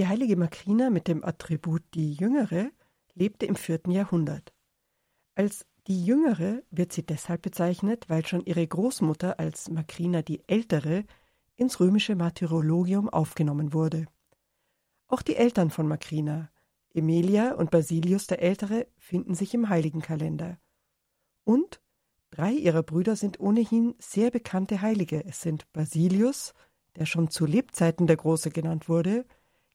Die heilige Makrina mit dem Attribut die Jüngere lebte im vierten Jahrhundert. Als die Jüngere wird sie deshalb bezeichnet, weil schon ihre Großmutter als Makrina die Ältere ins römische Martyrologium aufgenommen wurde. Auch die Eltern von Makrina, Emilia und Basilius der Ältere, finden sich im Heiligenkalender. Und drei ihrer Brüder sind ohnehin sehr bekannte Heilige. Es sind Basilius, der schon zu Lebzeiten der Große genannt wurde,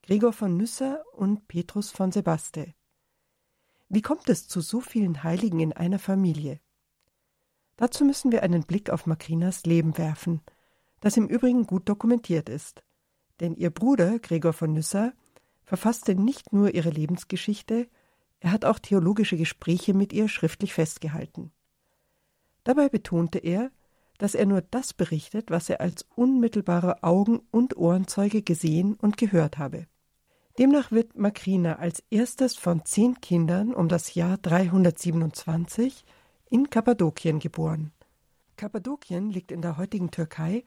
Gregor von Nyssa und Petrus von Sebaste. Wie kommt es zu so vielen Heiligen in einer Familie? Dazu müssen wir einen Blick auf Makrinas Leben werfen, das im Übrigen gut dokumentiert ist. Denn ihr Bruder Gregor von Nyssa verfasste nicht nur ihre Lebensgeschichte, er hat auch theologische Gespräche mit ihr schriftlich festgehalten. Dabei betonte er, dass er nur das berichtet, was er als unmittelbarer Augen- und Ohrenzeuge gesehen und gehört habe. Demnach wird Makrina als erstes von zehn Kindern um das Jahr 327 in Kappadokien geboren. Kappadokien liegt in der heutigen Türkei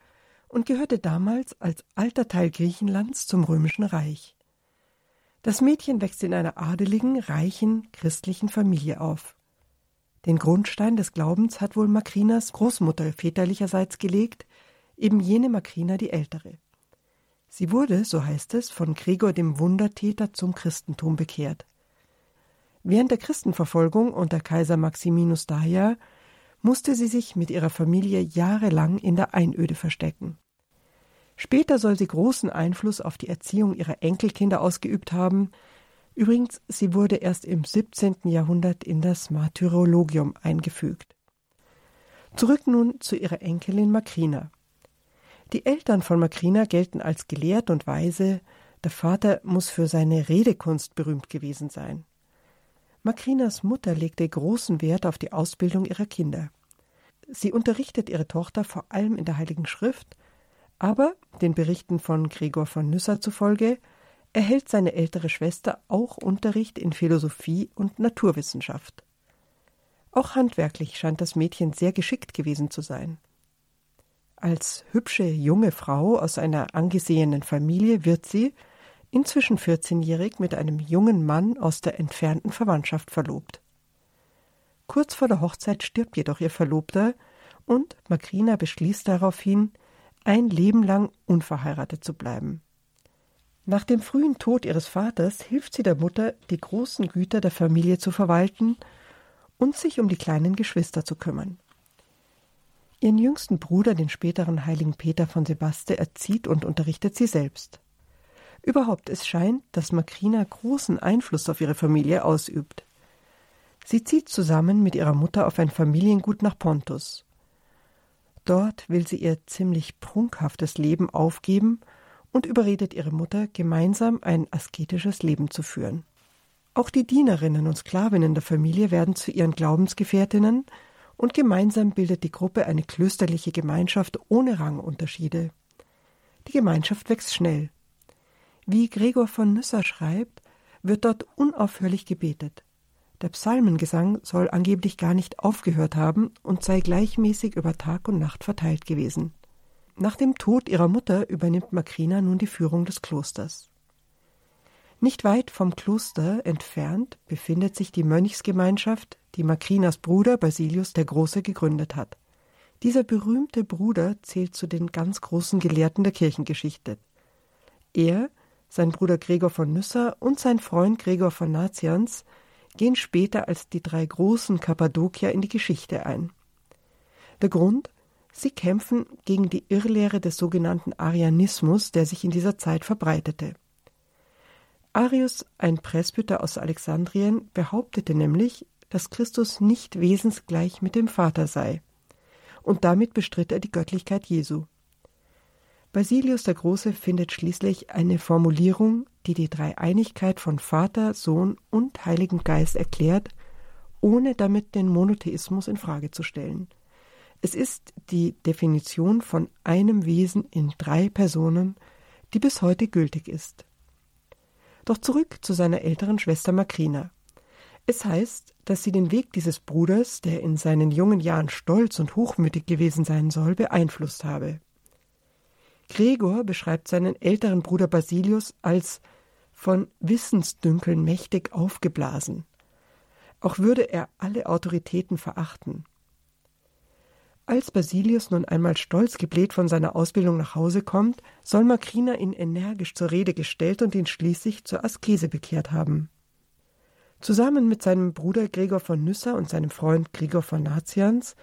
und gehörte damals als alter Teil Griechenlands zum römischen Reich. Das Mädchen wächst in einer adeligen, reichen, christlichen Familie auf. Den Grundstein des Glaubens hat wohl Makrinas Großmutter väterlicherseits gelegt, eben jene Makrina die Ältere. Sie wurde, so heißt es, von Gregor dem Wundertäter zum Christentum bekehrt. Während der Christenverfolgung unter Kaiser Maximinus daher musste sie sich mit ihrer Familie jahrelang in der Einöde verstecken. Später soll sie großen Einfluss auf die Erziehung ihrer Enkelkinder ausgeübt haben. Übrigens, sie wurde erst im 17. Jahrhundert in das Martyrologium eingefügt. Zurück nun zu ihrer Enkelin Makrina. Die Eltern von Makrina gelten als gelehrt und weise, der Vater muss für seine Redekunst berühmt gewesen sein. Makrinas Mutter legte großen Wert auf die Ausbildung ihrer Kinder. Sie unterrichtet ihre Tochter vor allem in der Heiligen Schrift, aber, den Berichten von Gregor von Nyssa zufolge, erhält seine ältere Schwester auch Unterricht in Philosophie und Naturwissenschaft. Auch handwerklich scheint das Mädchen sehr geschickt gewesen zu sein. Als hübsche junge Frau aus einer angesehenen Familie wird sie, inzwischen 14-jährig, mit einem jungen Mann aus der entfernten Verwandtschaft verlobt. Kurz vor der Hochzeit stirbt jedoch ihr Verlobter und Makrina beschließt daraufhin, ein Leben lang unverheiratet zu bleiben. Nach dem frühen Tod ihres Vaters hilft sie der Mutter, die großen Güter der Familie zu verwalten und sich um die kleinen Geschwister zu kümmern. Ihren jüngsten Bruder, den späteren heiligen Peter von Sebaste, erzieht und unterrichtet sie selbst. Überhaupt, es scheint, dass Makrina großen Einfluss auf ihre Familie ausübt. Sie zieht zusammen mit ihrer Mutter auf ein Familiengut nach Pontus. Dort will sie ihr ziemlich prunkhaftes Leben aufgeben und überredet ihre Mutter, gemeinsam ein asketisches Leben zu führen. Auch die Dienerinnen und Sklavinnen der Familie werden zu ihren Glaubensgefährtinnen und gemeinsam bildet die Gruppe eine klösterliche Gemeinschaft ohne Rangunterschiede. Die Gemeinschaft wächst schnell. Wie Gregor von Nyssa schreibt, wird dort unaufhörlich gebetet. Der Psalmengesang soll angeblich gar nicht aufgehört haben und sei gleichmäßig über Tag und Nacht verteilt gewesen. Nach dem Tod ihrer Mutter übernimmt Makrina nun die Führung des Klosters. Nicht weit vom Kloster entfernt befindet sich die Mönchsgemeinschaft, die Makrinas Bruder Basilius der Große gegründet hat. Dieser berühmte Bruder zählt zu den ganz großen Gelehrten der Kirchengeschichte. Er, sein Bruder Gregor von Nyssa und sein Freund Gregor von Nazianz gehen später als die drei großen Kappadokier in die Geschichte ein. Der Grund? Sie kämpfen gegen die Irrlehre des sogenannten Arianismus, der sich in dieser Zeit verbreitete. Arius, ein Presbyter aus Alexandrien, behauptete nämlich, dass Christus nicht wesensgleich mit dem Vater sei. Und damit bestritt er die Göttlichkeit Jesu. Basilius der Große findet schließlich eine Formulierung, die die Dreieinigkeit von Vater, Sohn und Heiligen Geist erklärt, ohne damit den Monotheismus in Frage zu stellen. Es ist die Definition von einem Wesen in drei Personen, die bis heute gültig ist. Doch zurück zu seiner älteren Schwester Makrina. Es heißt, dass sie den Weg dieses Bruders, der in seinen jungen Jahren stolz und hochmütig gewesen sein soll, beeinflusst habe. Gregor beschreibt seinen älteren Bruder Basilius als von Wissensdünkeln mächtig aufgeblasen. Auch würde er alle Autoritäten verachten. Als Basilius nun einmal stolz gebläht von seiner Ausbildung nach Hause kommt, soll Makrina ihn energisch zur Rede gestellt und ihn schließlich zur Askese bekehrt haben. Zusammen mit seinem Bruder Gregor von Nyssa und seinem Freund Gregor von Nazians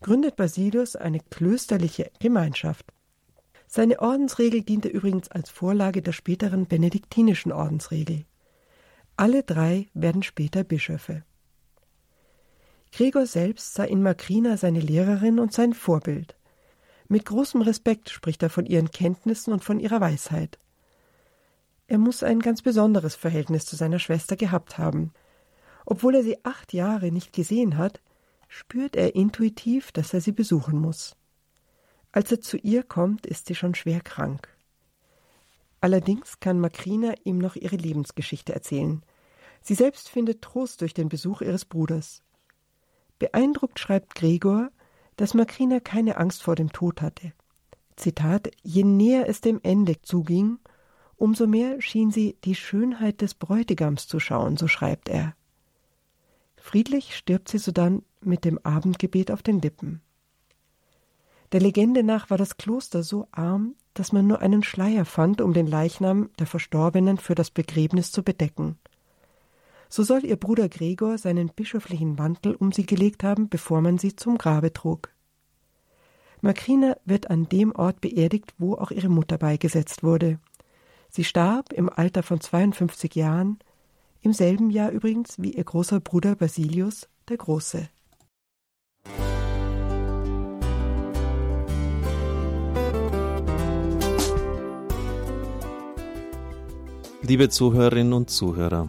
gründet Basilius eine klösterliche Gemeinschaft. Seine Ordensregel diente übrigens als Vorlage der späteren benediktinischen Ordensregel. Alle drei werden später Bischöfe. Gregor selbst sah in Makrina seine Lehrerin und sein Vorbild. Mit großem Respekt spricht er von ihren Kenntnissen und von ihrer Weisheit. Er muss ein ganz besonderes Verhältnis zu seiner Schwester gehabt haben. Obwohl er sie acht Jahre nicht gesehen hat, spürt er intuitiv, dass er sie besuchen muss. Als er zu ihr kommt, ist sie schon schwer krank. Allerdings kann Makrina ihm noch ihre Lebensgeschichte erzählen. Sie selbst findet Trost durch den Besuch ihres Bruders. Beeindruckt schreibt Gregor, dass Makrina keine Angst vor dem Tod hatte. Zitat: Je näher es dem Ende zuging, umso mehr schien sie die Schönheit des Bräutigams zu schauen, so schreibt er. Friedlich stirbt sie sodann mit dem Abendgebet auf den Lippen. Der Legende nach war das Kloster so arm, dass man nur einen Schleier fand, um den Leichnam der Verstorbenen für das Begräbnis zu bedecken. So soll ihr Bruder Gregor seinen bischöflichen Mantel um sie gelegt haben, bevor man sie zum Grabe trug. Makrina wird an dem Ort beerdigt, wo auch ihre Mutter beigesetzt wurde. Sie starb im Alter von 52 Jahren, im selben Jahr übrigens wie ihr großer Bruder Basilius der Große. Liebe Zuhörerinnen und Zuhörer,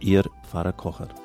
Ihr Pfarrer Kocher.